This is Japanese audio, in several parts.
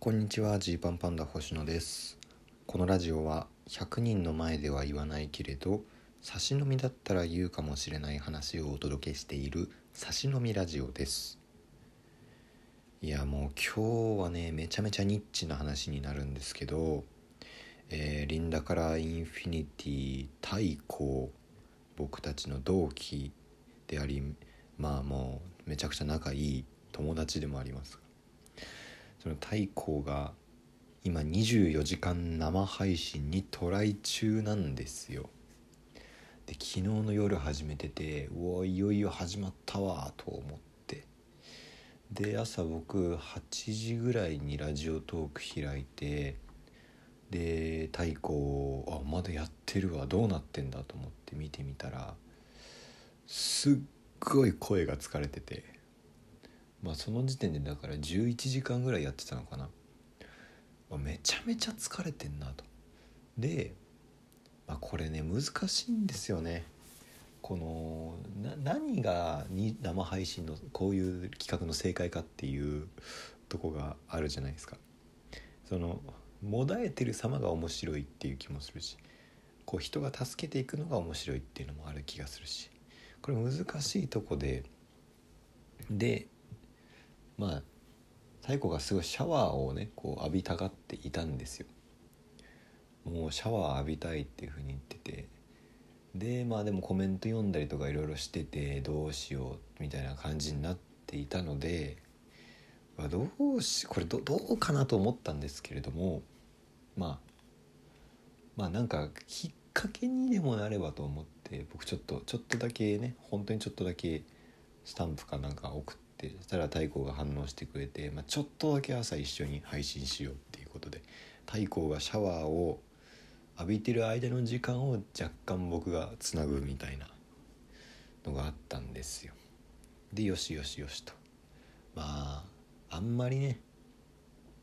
こんにちはジーパンパンダ星野です。このラジオは100人の前では言わないけれど差し飲みだったら言うかもしれない話をお届けしている差し飲みラジオです。いやもう今日はねめちゃめちゃニッチな話になるんですけど、えーリンダカラーインフィニティたいこー僕たちの同期でありまあもうめちゃくちゃ仲いい友達でもありますその太閤が今24時間生配信にトライ中なんですよ。で昨日の夜始めててうおいよいよ始まったわと思って。で朝僕8時ぐらいにラジオトーク開いてで太鼓あまだやってるわどうなってんだと思って見てみたらすっごい声が疲れてて。まあその時点でだから11時間ぐらいやってたのかな。まあめちゃめちゃ疲れてんなと。で、まあ、これね難しいんですよね。このな何がに生配信のこういう企画の正解かっていうとこがあるじゃないですか。そのもだえてる様が面白いっていう気もするしこう人が助けていくのが面白いっていうのもある気がするしこれ難しいとこででまあ太鼓がすごいシャワーをねこう浴びたがっていたんですよ。もうシャワー浴びたいっていうふうに言ってて。でまあでもコメント読んだりとかいろいろしててどうしようみたいな感じになっていたのでどうしこれどどうかなと思ったんですけれどもまあまあなんかきっかけにでもなればと思って僕ちょっとちょっとだけね本当にちょっとだけスタンプかなんか送ってそしたら太鼓が反応してくれて、まあ、ちょっとだけ朝一緒に配信しようっていうことで太鼓がシャワーを浴びてる間の時間を若干僕がつなぐみたいなのがあったんですよ。でよしよしよしと。まああんまりね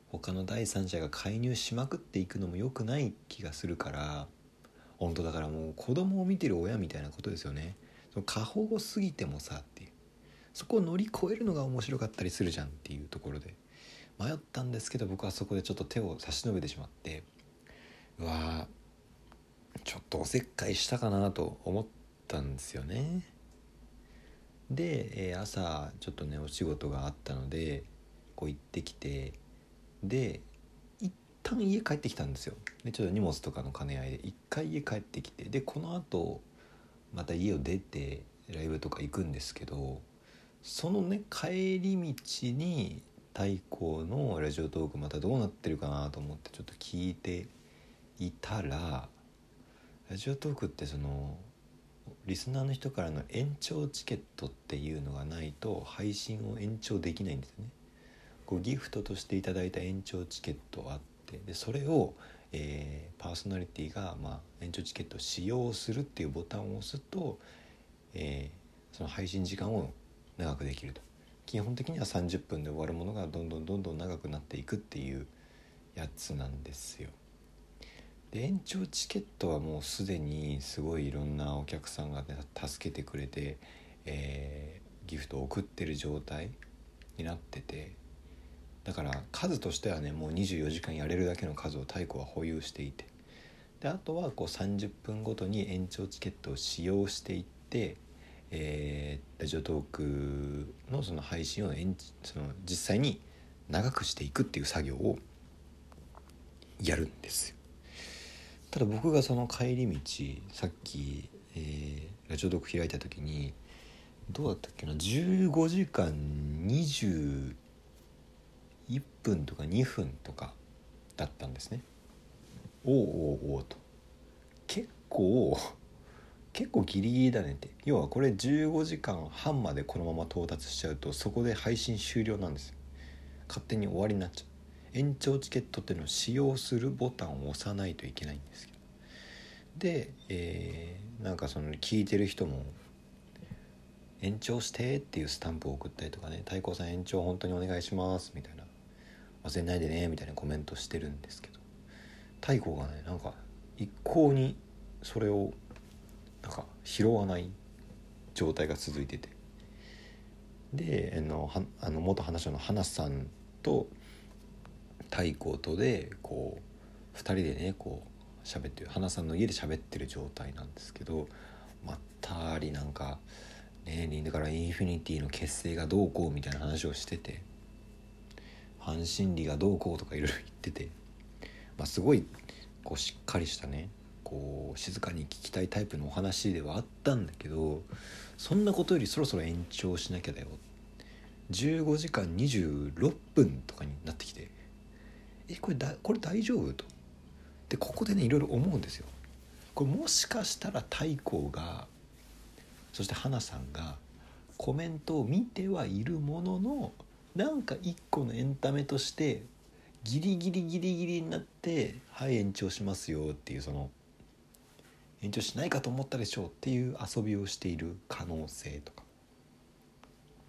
他の第三者が介入しまくっていくのも良くない気がするから本当だからもう子供を見てる親みたいなことですよね。その過保護すぎてもさっていう。そこを乗り越えるのが面白かったりするじゃんっていうところで。迷ったんですけど僕はそこでちょっと手を差し伸べてしまって。うわちょっとおせっかいしたかなと思ったんですよね。で、えー朝ちょっとねお仕事があったのでこう行ってきてで一旦家帰ってきたんですよ。でちょっと荷物とかの兼ね合いで一回家帰ってきてでこのあとまた家を出てライブとか行くんですけどそのね帰り道に太鼓のラジオトークまたどうなってるかなと思ってちょっと聞いていたらラジオトークってそのリスナーの人からの延長チケットっていうのがないと配信を延長できないんですよね。こうギフトとしていただいた延長チケットあってでそれを、えーパーソナリティがまあ、延長チケットを使用するっていうボタンを押すと、えーその配信時間を長くできると。基本的には30分で終わるものがどんどんどんどん長くなっていくっていうやつなんですよ。で延長チケットはもうすでにすごいいろんなお客さんが、ね、助けてくれて、えーギフトを送ってる状態になってて。だから数としてはねもう24時間やれるだけの数を太鼓は保有していて。であとはこう30分ごとに延長チケットを使用していって、えーラジオトークのその配信を延その実際に長くしていくっていう作業をやるんですよ。ただ僕がその帰り道さっき、えーラジオトーク開いた時にどうだったっけな15時間21分とか2分とかだったんですね。おうおうおうと結構結構ギリギリだねって。要はこれ15時間半までこのまま到達しちゃうとそこで配信終了なんです。勝手に終わりになっちゃう。延長チケットっていうのを使用するボタンを押さないといけないんです。けどで、えーなんかその聞いてる人も「延長して」っていうスタンプを送ったりとかね「太鼓さん延長本当にお願いします」みたいな「忘れないでね」みたいなコメントしてるんですけど。太鼓がねなんか一向にそれを拾わない状態が続いてて。であのはあの元話者の花さんと太閤とでこう2人でねこう喋ってる花さんの家で喋ってる状態なんですけどまったりなんかねだからインフィニティの結成がどうこうみたいな話をしてて阪神理がどうこうとかいろいろ言ってて、まあ、すごいこうしっかりしたねこう静かに聞きたいタイプのお話ではあったんだけどそんなことよりそろそろ延長しなきゃだよ。15時間26分とかになってきてえこれだこれ大丈夫と。でここでねいろいろ思うんですよ。これもしかしたら太閤がそして花さんがコメントを見てはいるもののなんか一個のエンタメとしてギリギリギリギリになって「はい延長しますよ」っていうその延長しないかと思ったでしょうっていう遊びをしている可能性とか、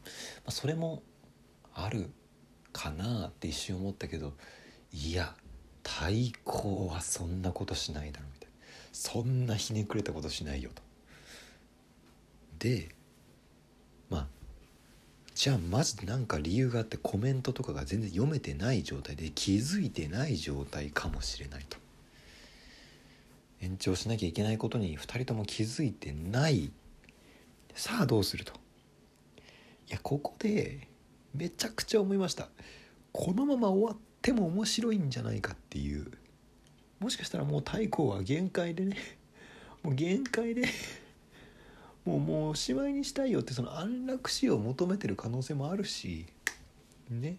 まあ、それもあるかなって一瞬思ったけどいや太閤はそんなことしないだろみたいなそんなひねくれたことしないよと。でまあじゃあマジで何か理由があってコメントとかが全然読めてない状態で気づいてない状態かもしれないと。延長しなきゃいけないことに2人とも気づいてない。さあどうすると。いやここでめちゃくちゃ思いました。このまま終わっても面白いんじゃないかっていう。もしかしたらもう太閤は限界でね。もう限界で。もうもうおしまいにしたいよってその安楽死を求めてる可能性もあるし。ね。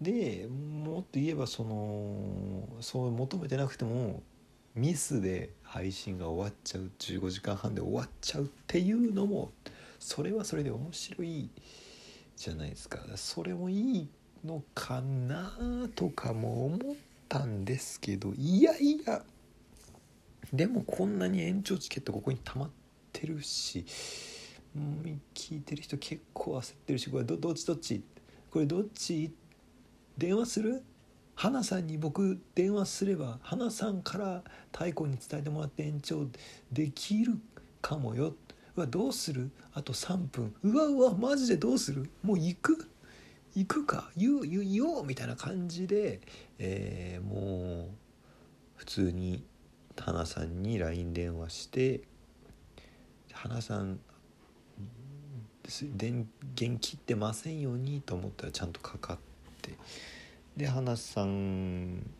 でもっと言えばそのそう求めてなくてもミスで配信が終わっちゃう15時間半で終わっちゃうっていうのもそれはそれで面白いじゃないですか。それもいいのかなとかも思ったんですけどいやいやでもこんなに延長チケットここに溜まってるし聞いてる人結構焦ってるしこれどっちどっち？これどっち？電話する？花さんに僕電話すれば花さんから太鼓に伝えてもらって延長できるかもよ。うわどうする？あと3分。うわうわマジでどうする？もう行く？行くか？言う言う言おうみたいな感じで、えー、もう普通に花さんに LINE 電話して花さん電源切ってませんようにと思ったらちゃんとかかって。で花さん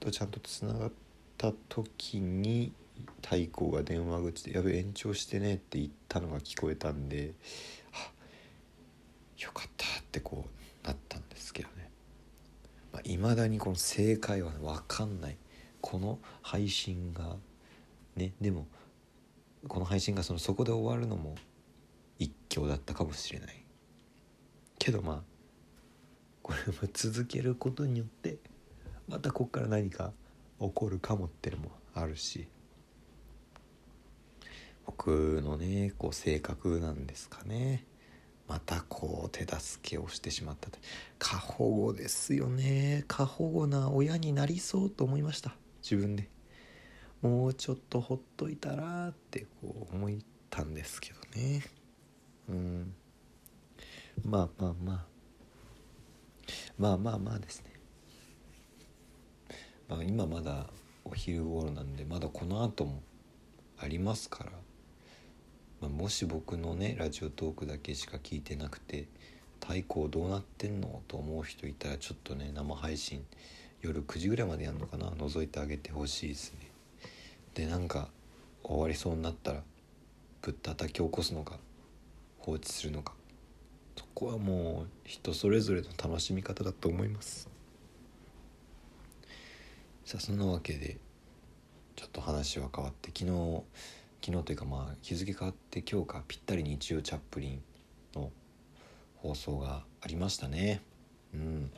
とちゃんとつながった時に太鼓が電話口で「やべ延長してね」って言ったのが聞こえたんで「あよかった」ってこうなったんですけどね。いまあ、未だにこの正解は、ね、分かんない。この配信がねでもこの配信がそのそこで終わるのも一興だったかもしれない。けどまあこれを続けることによってまたこっから何か起こるかもってのもあるし僕のねこう性格なんですかね。またこう手助けをしてしまった過保護ですよね。過保護な親になりそうと思いました。自分で。もうちょっとほっといたらってこう思ったんですけどね。うん。まあまあまあ。まあまあまあですね、まあ、今まだお昼頃なんでまだこの後もありますから、まあ、もし僕のねラジオトークだけしか聞いてなくて太鼓どうなってんのと思う人いたらちょっとね生配信夜9時ぐらいまでやるのかな？覗いてあげてほしいですね。でなんか終わりそうになったらぶったたき起こすのか放置するのか。こはもう人それぞれの楽しみ方だと思います。さあそんなわけでちょっと話は変わって昨日昨日というかまあ日付変わって今日かぴったり日曜チャップリンの放送がありましたね。うん。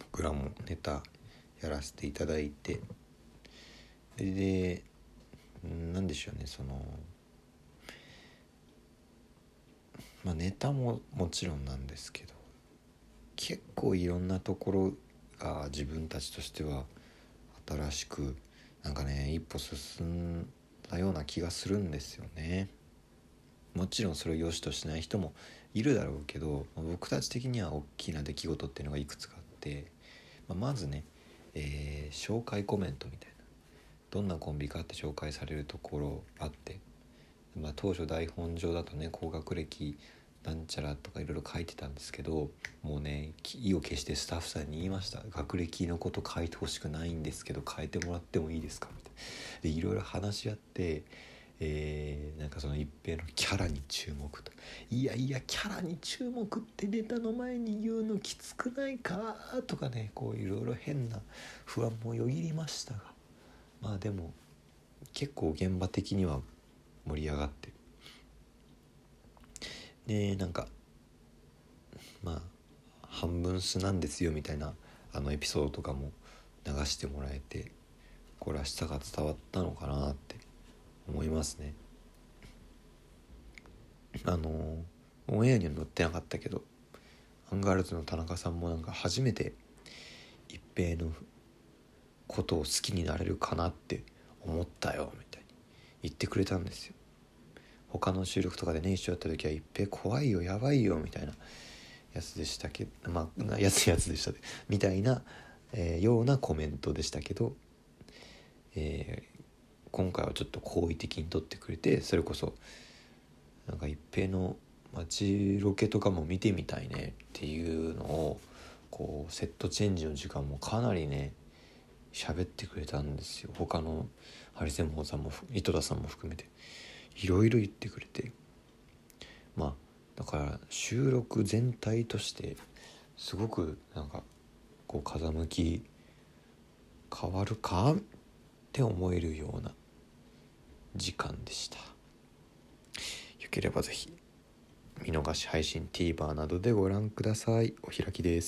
僕らもネタやらせていただいて。で何でしょうねそのまあ、ネタももちろんなんですけど結構いろんなところが自分たちとしては新しくなんかね一歩進んだような気がするんですよね。もちろんそれを良しとしない人もいるだろうけど僕たち的には大きな出来事っていうのがいくつかあって、まあ、まずね、えー紹介コメントみたいなどんなコンビかって紹介されるところあって、当初台本上だとね高学歴なんちゃらとかいろいろ書いてたんですけどもうね意を決してスタッフさんに言いました。学歴のこと書いてほしくないんですけど変えてもらってもいいですか？みたいでいろいろ話し合ってえーなんかその一平のキャラに注目と。いやいやキャラに注目ってネタの前に言うのきつくないか？とかねこういろいろ変な不安もよぎりましたが。まあでも結構現場的には盛り上がって。でなんかまあ半分素なんですよみたいなあのエピソードとかも流してもらえてこれ明日が伝わったのかなって思いますね。あのオンエアには載ってなかったけどアンガールズの田中さんもなんか初めて一平のことを好きになれるかなって思ったよみたいに言ってくれたんですよ。他の収録とかでね一緒やった時は一平怖いよやばいよみたいなやつでしたけどまあやつやつでした。でみたいな、えーようなコメントでしたけど、えー今回はちょっと好意的に撮ってくれてそれこそなんか一平の街ロケとかも見てみたいねっていうのをこうセットチェンジの時間もかなりね喋ってくれたんですよ。他のハリセンボンさんも井戸田さんも含めて。いろいろ言ってくれて。まあだから収録全体としてすごくなんかこう風向き変わるか？って思えるような時間でした。よければぜひ見逃し配信 TVer などでご覧ください。お開きです。